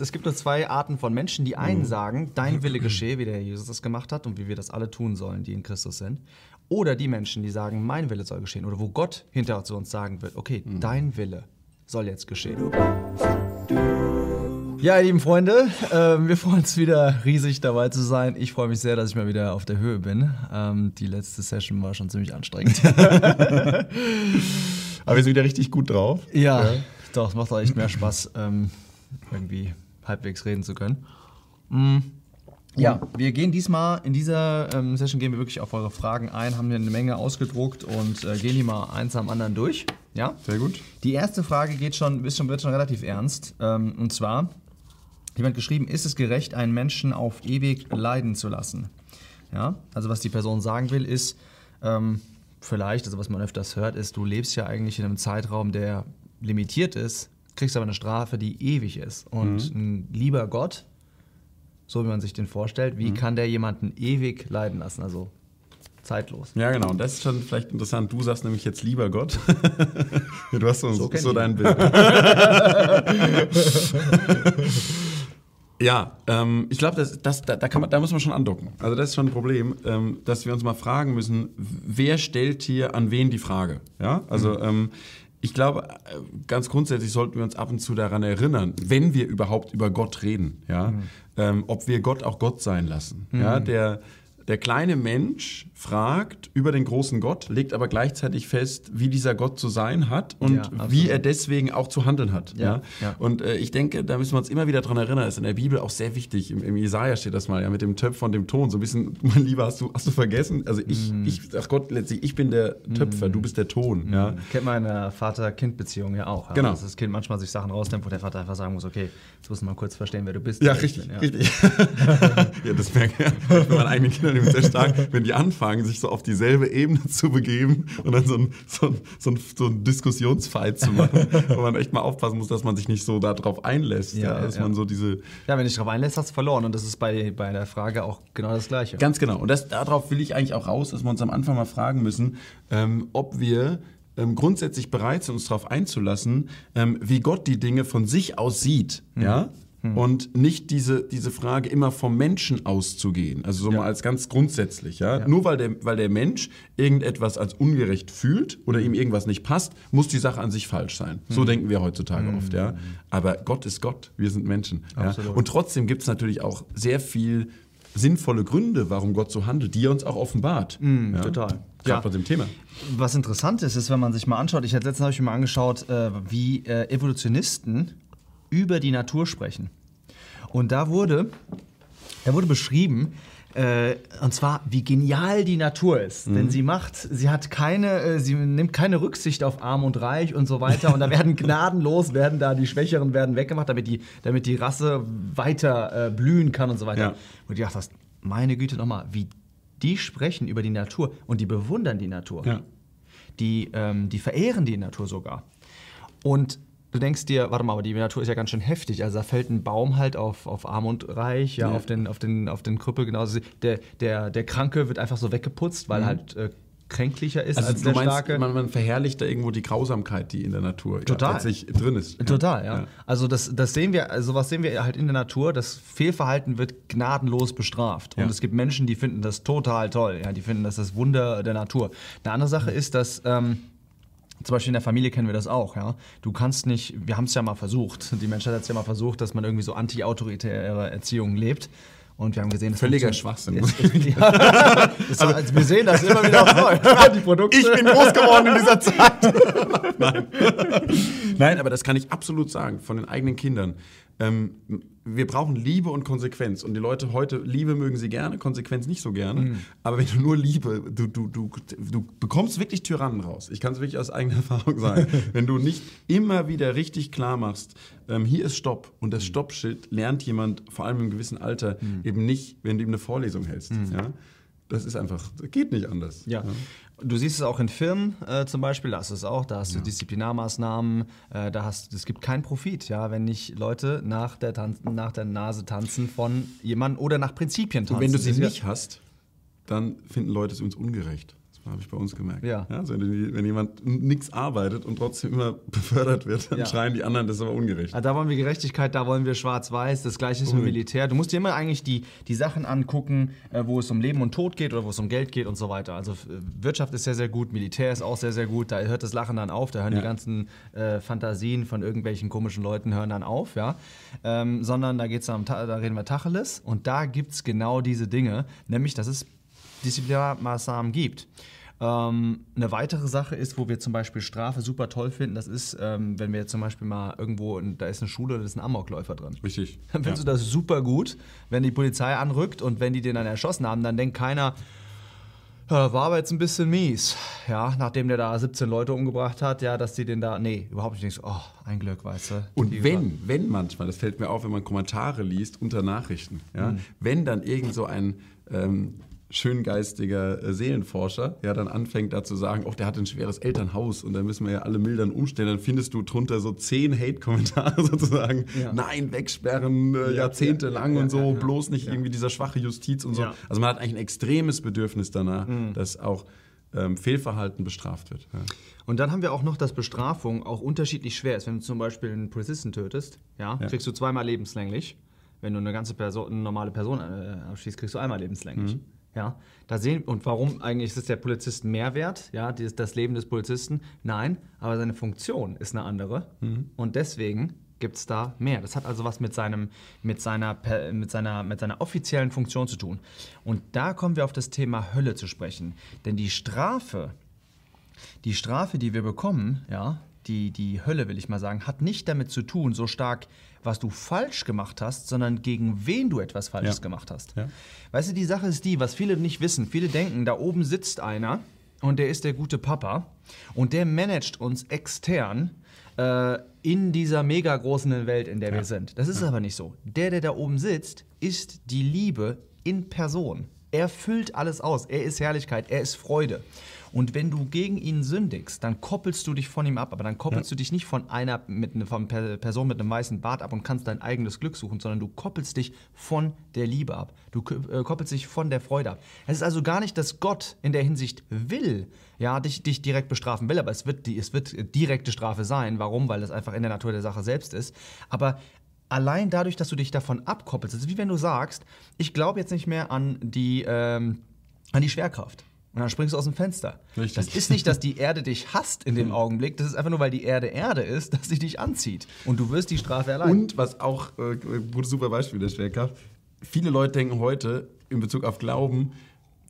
Es gibt nur zwei Arten von Menschen. Die einen sagen, dein Wille geschehe, wie der Jesus das gemacht hat und wie wir das alle tun sollen, die in Christus sind. Oder die Menschen, die sagen, mein Wille soll geschehen. Oder wo Gott hinterher zu uns sagen wird, okay, dein Wille soll jetzt geschehen. Ja, lieben Freunde, ähm, wir freuen uns wieder riesig dabei zu sein. Ich freue mich sehr, dass ich mal wieder auf der Höhe bin. Ähm, die letzte Session war schon ziemlich anstrengend. Aber wir sind wieder richtig gut drauf. ja, doch, es macht auch echt mehr Spaß, ähm, irgendwie halbwegs reden zu können. Mm. Ja, wir gehen diesmal, in dieser ähm, Session gehen wir wirklich auf eure Fragen ein, haben hier eine Menge ausgedruckt und äh, gehen die mal eins am anderen durch. Ja? Sehr gut. Die erste Frage geht schon, ist schon, wird schon relativ ernst. Ähm, und zwar, jemand geschrieben, ist es gerecht, einen Menschen auf ewig leiden zu lassen? Ja, also was die Person sagen will, ist, ähm, vielleicht, also was man öfters hört, ist, du lebst ja eigentlich in einem Zeitraum, der limitiert ist, kriegst aber eine Strafe, die ewig ist. Und ein lieber Gott, so wie man sich den vorstellt, wie kann der jemanden ewig leiden lassen? Also zeitlos. Ja, genau. Und das ist schon vielleicht interessant. Du sagst nämlich jetzt lieber Gott. Du hast so, so, ihn. dein Bild. ja, ähm, ich glaube, das, das, da, da, kann man, da muss man schon andocken. Also das ist schon ein Problem, ähm, dass wir uns mal fragen müssen, wer stellt hier an wen die Frage? Ja, also ähm, ich glaube, äh, ganz grundsätzlich sollten wir uns ab und zu daran erinnern, wenn wir überhaupt über Gott reden, ja, ähm, ob wir Gott auch Gott sein lassen. Ja, der, der kleine Mensch fragt über den großen Gott, legt aber gleichzeitig fest, wie dieser Gott zu sein hat und Ja, wie er deswegen auch zu handeln hat. Ja, Ja, ja. Und äh, ich denke, da müssen wir uns immer wieder dran erinnern, das ist in der Bibel auch sehr wichtig. Im, im Jesaja steht das mal, ja, mit dem Töpfer und dem Ton. So ein bisschen, mein Lieber, hast du, hast du vergessen? Also ich, Mhm. ich sag Gott letztlich, ich bin der Töpfer, du bist der Ton. Ja. Kennt man in der Vater-Kind-Beziehung ja auch. Ja? Genau. Dass das Kind manchmal sich Sachen rausnimmt, wo der Vater einfach sagen muss, okay, jetzt musst du mal kurz verstehen, wer du bist. Ja, richtig, bin, ja. richtig. ja, das merke ich bei meinen eigenen Kindern immer sehr stark, wenn die anfangen, sich so auf dieselbe Ebene zu begeben und dann so ein, so ein, so ein, so ein Diskussionsfight zu machen, wo man echt mal aufpassen muss, dass man sich nicht so darauf einlässt, ja, Ja, dass ja. man so diese... Ja, wenn du dich darauf einlässt, hast du verloren. Und das ist bei, bei der Frage auch genau das Gleiche. Ganz genau. Und das, darauf will ich eigentlich auch raus, dass wir uns am Anfang mal fragen müssen, ähm, ob wir ähm, grundsätzlich bereit sind, uns darauf einzulassen, ähm, wie Gott die Dinge von sich aus sieht. Ja? Und nicht diese, diese Frage immer vom Menschen auszugehen. Also so Ja. mal als ganz grundsätzlich. Ja? Ja. Nur weil der, weil der Mensch irgendetwas als ungerecht fühlt oder ihm irgendwas nicht passt, muss die Sache an sich falsch sein. So denken wir heutzutage oft. Ja? Aber Gott ist Gott, wir sind Menschen. Ja? Und trotzdem gibt es natürlich auch sehr viel sinnvolle Gründe, warum Gott so handelt, die er uns auch offenbart. ja? total. Gerade Ja. bei dem Thema. Was interessant ist, ist, wenn man sich mal anschaut, ich hatte letztens habe ich mir mal angeschaut, äh, wie äh, Evolutionisten über die Natur sprechen. Und da wurde, da wurde beschrieben, äh, und zwar, wie genial die Natur ist. Denn sie macht, sie hat keine, äh, sie nimmt keine Rücksicht auf Arm und Reich und so weiter. Und da werden gnadenlos, werden da die Schwächeren werden weggemacht, damit die, damit die Rasse weiter äh, blühen kann und so weiter. Ja. Und du dachtest, meine Güte nochmal, wie die sprechen über die Natur und die bewundern die Natur Ja. die, ähm, die verehren die Natur sogar. Und du denkst dir, warte mal, aber die Natur ist ja ganz schön heftig. Also da fällt ein Baum halt auf, auf Arm und Reich, ja, Ja. auf den, auf den, auf den Krüppel genauso. Der, der, der Kranke wird einfach so weggeputzt, weil er halt äh, kränklicher ist Also als du der meinst, Starke. man, man verherrlicht da irgendwo die Grausamkeit, die in der Natur Total. Ja, letztlich drin ist. Total, ja. Also das, das sehen wir, also sowas sehen wir halt in der Natur. Das Fehlverhalten wird gnadenlos bestraft. Und Ja. es gibt Menschen, die finden das total toll. Ja, die finden das das Wunder der Natur. Eine andere Sache ist, dass ähm, zum Beispiel in der Familie kennen wir das auch. Ja, du kannst nicht. Wir haben es ja mal versucht. Die Menschheit hat es ja mal versucht, dass man irgendwie so anti-autoritäre Erziehung lebt. Und wir haben gesehen, das Völliger Schwachsinn. Ja. Das, also wir sehen das immer wieder. Die Produkte. Ich bin groß geworden in dieser Zeit. Nein. Nein, aber das kann ich absolut sagen von den eigenen Kindern. Ähm, wir brauchen Liebe und Konsequenz. Und die Leute heute, Liebe mögen sie gerne, Konsequenz nicht so gerne. Aber wenn du nur Liebe, du, du, du, du bekommst wirklich Tyrannen raus. Ich kann es wirklich aus eigener Erfahrung sagen. wenn du nicht immer wieder richtig klar machst, ähm, hier ist Stopp. Und das Stoppschild lernt jemand, vor allem im gewissen Alter, eben nicht, wenn du ihm eine Vorlesung hältst. Ja? Das ist einfach, das geht nicht anders. Ja. Du siehst es auch in Firmen äh, zum Beispiel, da hast du es auch, da hast du Disziplinarmaßnahmen, äh, da hast es gibt keinen Profit, ja, wenn nicht Leute nach der, Tan nach der Nase tanzen von jemandem oder nach Prinzipien tanzen. Und wenn du sie ja- nicht hast, dann finden Leute es uns ungerecht. Habe ich bei uns gemerkt. Ja. also wenn, wenn jemand nichts arbeitet und trotzdem immer befördert wird, dann Ja. schreien die anderen, das ist aber ungerecht. Ah, Da wollen wir Gerechtigkeit, da wollen wir schwarz-weiß. Das gleiche ist mit. Militär. Du musst dir immer eigentlich die, die Sachen angucken, äh, wo es um Leben und Tod geht oder wo es um Geld geht und so weiter. Also äh, Wirtschaft ist sehr, sehr gut, Militär ist auch sehr, sehr gut. Da hört das Lachen dann auf, da hören Ja. die ganzen äh, Fantasien von irgendwelchen komischen Leuten hören dann auf, ja. Ähm, sondern da geht's Ta- da reden wir Tacheles und da gibt es genau diese Dinge, nämlich dass es Disziplinarmaßnahmen gibt. Ähm, eine weitere Sache ist, wo wir zum Beispiel Strafe super toll finden, das ist, ähm, wenn wir jetzt zum Beispiel mal irgendwo, da ist eine Schule, da ist ein Amokläufer drin. Richtig. Dann findest du das super gut, wenn die Polizei anrückt und wenn die den dann erschossen haben, dann denkt keiner, ja, war aber jetzt ein bisschen mies. Ja, nachdem der da 17 Leute umgebracht hat, ja, dass die den da, nee, überhaupt nicht. Oh, ein Glück, weißt du. Und wenn, wenn manchmal, das fällt mir auf, wenn man Kommentare liest unter Nachrichten, ja, Mhm. wenn dann irgend so ein ähm, schöngeistiger äh, Seelenforscher ja dann anfängt da zu sagen, oh, der hat ein schweres Elternhaus und da müssen wir ja alle mildern umstellen, dann findest du drunter so zehn Hate-Kommentare sozusagen. Ja. Nein, wegsperren äh, jahrzehntelang ja, und so, ja, ja. bloß nicht irgendwie dieser schwache Justiz und so. Ja. Also man hat eigentlich ein extremes Bedürfnis danach, Mhm. dass auch ähm, Fehlverhalten bestraft wird. Ja. Und dann haben wir auch noch, dass Bestrafung auch unterschiedlich schwer ist. Wenn du zum Beispiel einen Polizisten tötest, ja, Ja. kriegst du zweimal lebenslänglich. Wenn du eine ganze Person, eine normale Person äh, abschießt, kriegst du einmal lebenslänglich. Ja, da sehen und warum eigentlich ist der Polizist mehr wert, ja, das, das Leben des Polizisten? Nein, aber seine Funktion ist eine andere und deswegen gibt es da mehr. Das hat also was mit seinem, mit seiner, mit seiner, mit seiner offiziellen Funktion zu tun. Und da kommen wir auf das Thema Hölle zu sprechen, denn die Strafe, die Strafe, die wir bekommen, ja, die, die Hölle, will ich mal sagen, hat nicht damit zu tun, so stark, was du falsch gemacht hast, sondern gegen wen du etwas Falsches Ja. gemacht hast. Ja. Weißt du, die Sache ist die, was viele nicht wissen. Viele denken, da oben sitzt einer und der ist der gute Papa und der managt uns extern äh, in dieser mega großen Welt, in der wir sind. Das ist aber nicht so. Der, der da oben sitzt, ist die Liebe in Person. Er füllt alles aus. Er ist Herrlichkeit, er ist Freude. Und wenn du gegen ihn sündigst, dann koppelst du dich von ihm ab. Aber dann koppelst du dich nicht von einer mit, ne- von Per- Person mit einem weißen Bart ab und kannst dein eigenes Glück suchen, sondern du koppelst dich von der Liebe ab. Du äh, koppelst dich von der Freude ab. Es ist also gar nicht, dass Gott in der Hinsicht will, ja, dich, dich direkt bestrafen will, aber es wird, die, es wird direkte Strafe sein. Warum? Weil das einfach in der Natur der Sache selbst ist. Aber allein dadurch, dass du dich davon abkoppelst, das ist wie wenn du sagst, ich glaube jetzt nicht mehr an die, ähm, an die Schwerkraft. Und dann springst du aus dem Fenster. Richtig. Das ist nicht, dass die Erde dich hasst in dem Augenblick. Das ist einfach nur, weil die Erde Erde ist, dass sie dich anzieht. Und du wirst die Strafe erleiden. Und was auch, äh, super Beispiel der Schwerkraft, viele Leute denken heute in Bezug auf Glauben,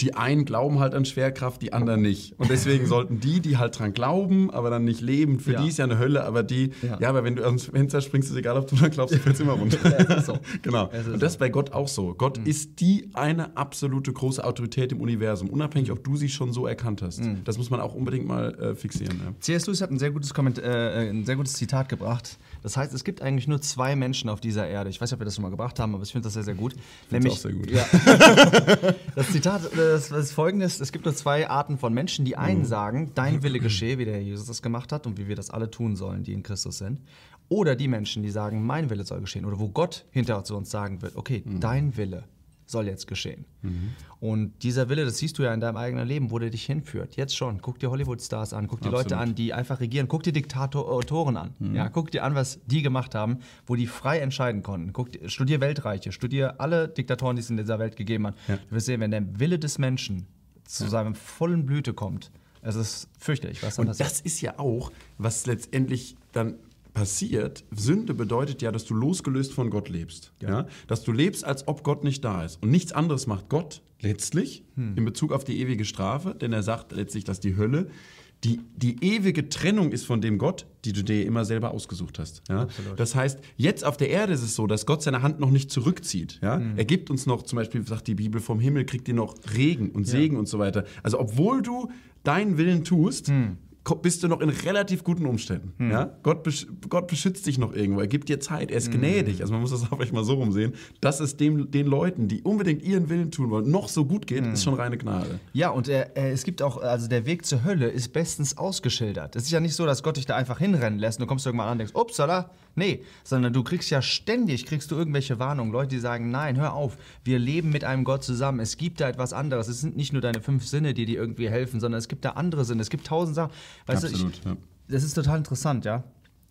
die einen glauben halt an Schwerkraft, die anderen nicht. Und deswegen sollten die, die halt dran glauben, aber dann nicht leben, für Ja. die ist ja eine Hölle, aber die, Ja. ja, aber wenn du ans Fenster springst, ist egal, ob du dran glaubst, du fällst immer runter. Ja, so. genau. Und das ist bei Gott auch so. Gott ist die eine absolute große Autorität im Universum, unabhängig, ob du sie schon so erkannt hast. Das muss man auch unbedingt mal äh, fixieren. C.S. Lewis hat ein sehr, gutes Komment äh, ein sehr gutes Zitat gebracht. Das heißt, es gibt eigentlich nur zwei Menschen auf dieser Erde. Ich weiß nicht, ob wir das schon mal gebracht haben, aber ich finde das sehr, sehr gut. find's auch sehr gut. Ja. das Zitat das, ist folgendes: Es gibt nur zwei Arten von Menschen. Die Mhm. einen sagen, dein Wille geschehe, wie der Herr Jesus das gemacht hat und wie wir das alle tun sollen, die in Christus sind. Oder die Menschen, die sagen, mein Wille soll geschehen. Oder wo Gott hinter zu uns sagen wird, okay, Mhm. dein Wille soll jetzt geschehen. Und dieser Wille, das siehst du ja in deinem eigenen Leben, wo der dich hinführt. Jetzt schon. Guck dir Hollywood-Stars an, guck dir Leute Absolut. an, die einfach regieren. Guck dir Diktatoren an. Ja, guck dir an, was die gemacht haben, wo die frei entscheiden konnten. Guck, studier Weltreiche, studier alle Diktatoren, die es in dieser Welt gegeben hat. Ja. Du wirst sehen, wenn der Wille des Menschen zu seinem vollen Blüte kommt, es ist fürchterlich, was dann Und passiert. das ist ja auch, was letztendlich dann passiert. Sünde bedeutet ja, dass du losgelöst von Gott lebst. Ja. Dass du lebst, als ob Gott nicht da ist. Und nichts anderes macht Gott letztlich in Bezug auf die ewige Strafe, denn er sagt letztlich, dass die Hölle die, die ewige Trennung ist von dem Gott, die du dir immer selber ausgesucht hast. Ja? Das heißt, jetzt auf der Erde ist es so, dass Gott seine Hand noch nicht zurückzieht. Ja? Er gibt uns noch, zum Beispiel sagt die Bibel, vom Himmel kriegt ihr noch Regen und Segen und so weiter. Also obwohl du deinen Willen tust, ko- bist du noch in relativ guten Umständen. Ja? Gott, besch Gott beschützt dich noch irgendwo, er gibt dir Zeit, er ist gnädig. Also man muss das auch vielleicht mal so rumsehen, dass es dem, den Leuten, die unbedingt ihren Willen tun wollen, noch so gut geht, ist schon reine Gnade. Ja, und er, er, es gibt auch, also der Weg zur Hölle ist bestens ausgeschildert. Es ist ja nicht so, dass Gott dich da einfach hinrennen lässt und du kommst irgendwann an und denkst, upsala, Nee, sondern du kriegst ja ständig, kriegst du irgendwelche Warnungen. Leute, die sagen, nein, hör auf, wir leben mit einem Gott zusammen. Es gibt da etwas anderes. Es sind nicht nur deine fünf Sinne, die dir irgendwie helfen, sondern es gibt da andere Sinne. Es gibt tausend Sachen. Weißt Absolut, du, ich, ja. das ist total interessant, ja.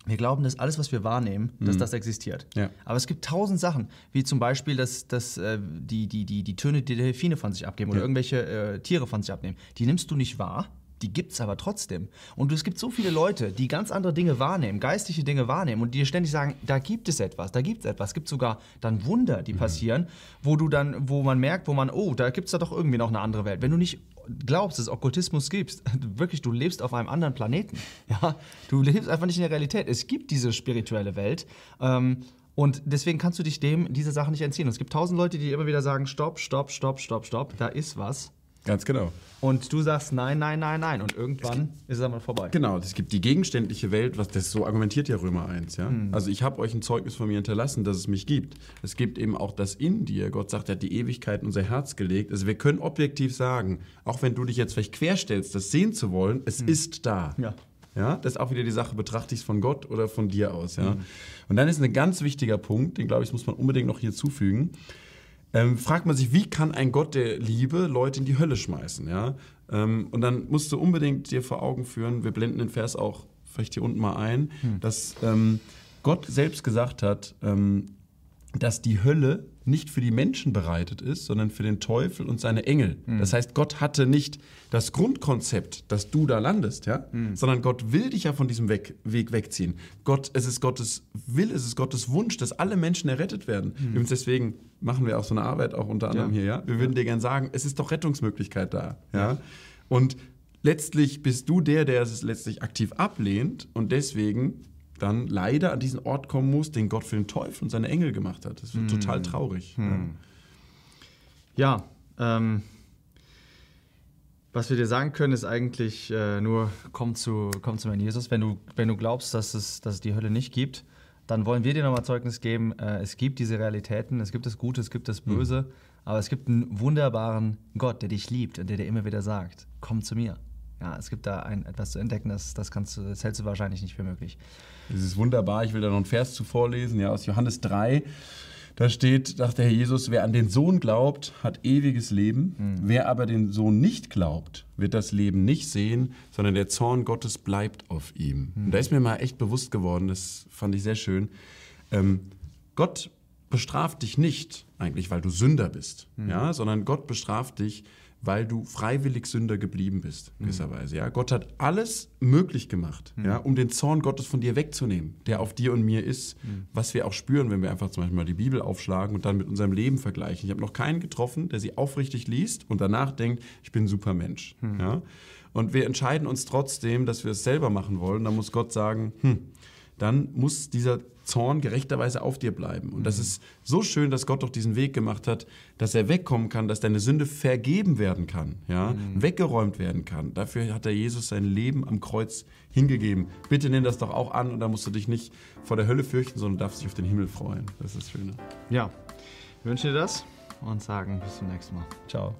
Wir glauben, dass alles, was wir wahrnehmen, dass das existiert. Mhm. Ja. Aber es gibt tausend Sachen, wie zum Beispiel, dass, dass äh, die, die, die, die Töne, die Delfine von sich abgeben oder Ja. irgendwelche äh, Tiere von sich abnehmen. Die nimmst du nicht wahr, die gibt es aber trotzdem. Und es gibt so viele Leute, die ganz andere Dinge wahrnehmen, geistliche Dinge wahrnehmen und die dir ständig sagen, da gibt es etwas, da gibt es etwas. Es gibt sogar dann Wunder, Mhm. die passieren, wo du dann, wo man merkt, wo man, oh, da gibt es da doch irgendwie noch eine andere Welt. Wenn du nicht glaubst, dass es Okkultismus gibt, wirklich, du lebst auf einem anderen Planeten. Ja? Du lebst einfach nicht in der Realität. Es gibt diese spirituelle Welt. Ähm, und deswegen kannst du dich dem, dieser Sache nicht entziehen. Und es gibt tausend Leute, die immer wieder sagen, stopp, stopp, stopp, stopp, stopp, da ist was. Ganz genau. Und du sagst nein, nein, nein, nein. Und irgendwann ist es einmal vorbei. Genau, es gibt die gegenständliche Welt, was das so argumentiert ja Römer 1, ja. Also ich habe euch ein Zeugnis von mir hinterlassen, dass es mich gibt. Es gibt eben auch das in dir. Gott sagt, er hat die Ewigkeit in unser Herz gelegt. Also wir können objektiv sagen, auch wenn du dich jetzt vielleicht querstellst, das sehen zu wollen, es ist da. Ja. Ja, das ist auch wieder die Sache, betrachte ich es von Gott oder von dir aus, ja. Und dann ist ein ganz wichtiger Punkt, den glaube ich, muss man unbedingt noch hier zufügen. Ähm, fragt man sich, wie kann ein Gott der Liebe Leute in die Hölle schmeißen, ja? Ähm, und dann musst du unbedingt dir vor Augen führen, wir blenden den Vers auch vielleicht hier unten mal ein, dass ähm, Gott selbst gesagt hat, ähm, dass die Hölle nicht für die Menschen bereitet ist, sondern für den Teufel und seine Engel. Das heißt, Gott hatte nicht das Grundkonzept, dass du da landest, ja, sondern Gott will dich ja von diesem Weg, Weg wegziehen. Gott, es ist Gottes Will, es ist Gottes Wunsch, dass alle Menschen errettet werden. Übrigens deswegen machen wir auch so eine Arbeit auch unter anderem Ja. hier, ja. Wir würden dir gerne sagen, es ist doch Rettungsmöglichkeit da, ja. Und letztlich bist du der, der es letztlich aktiv ablehnt und deswegen dann leider an diesen Ort kommen muss, den Gott für den Teufel und seine Engel gemacht hat. Das wird total traurig. Ja, ähm, was wir dir sagen können, ist eigentlich äh, nur, komm zu, komm zu meinem Jesus. Wenn du, wenn du glaubst, dass es, dass es die Hölle nicht gibt, dann wollen wir dir nochmal Zeugnis geben. Äh, es gibt diese Realitäten, es gibt das Gute, es gibt das Böse, aber es gibt einen wunderbaren Gott, der dich liebt und der dir immer wieder sagt, komm zu mir. Ja, es gibt da ein, etwas zu entdecken, das, das, kannst du, das hältst du wahrscheinlich nicht für möglich. Das ist wunderbar. Ich will da noch einen Vers zu vorlesen, ja, aus Johannes 3. Da steht, sagt der Herr Jesus, wer an den Sohn glaubt, hat ewiges Leben. Wer aber den Sohn nicht glaubt, wird das Leben nicht sehen, sondern der Zorn Gottes bleibt auf ihm. Und da ist mir mal echt bewusst geworden, das fand ich sehr schön. Ähm, Gott bestraft dich nicht eigentlich, weil du Sünder bist, ja, sondern Gott bestraft dich, weil du freiwillig Sünder geblieben bist, gewisserweise. Ja, Gott hat alles möglich gemacht, ja, um den Zorn Gottes von dir wegzunehmen, der auf dir und mir ist, was wir auch spüren, wenn wir einfach zum Beispiel mal die Bibel aufschlagen und dann mit unserem Leben vergleichen. Ich habe noch keinen getroffen, der sie aufrichtig liest und danach denkt, ich bin ein super Mensch. Ja, und wir entscheiden uns trotzdem, dass wir es selber machen wollen. Dann muss Gott sagen, hm, dann muss dieser Zorn gerechterweise auf dir bleiben. Und das ist so schön, dass Gott doch diesen Weg gemacht hat, dass er wegkommen kann, dass deine Sünde vergeben werden kann, ja, weggeräumt werden kann. Dafür hat der Jesus sein Leben am Kreuz hingegeben. Bitte nimm das doch auch an und da musst du dich nicht vor der Hölle fürchten, sondern darfst dich auf den Himmel freuen. Das ist das Schöne. Ja, ich wünsche dir das und sagen bis zum nächsten Mal. Ciao.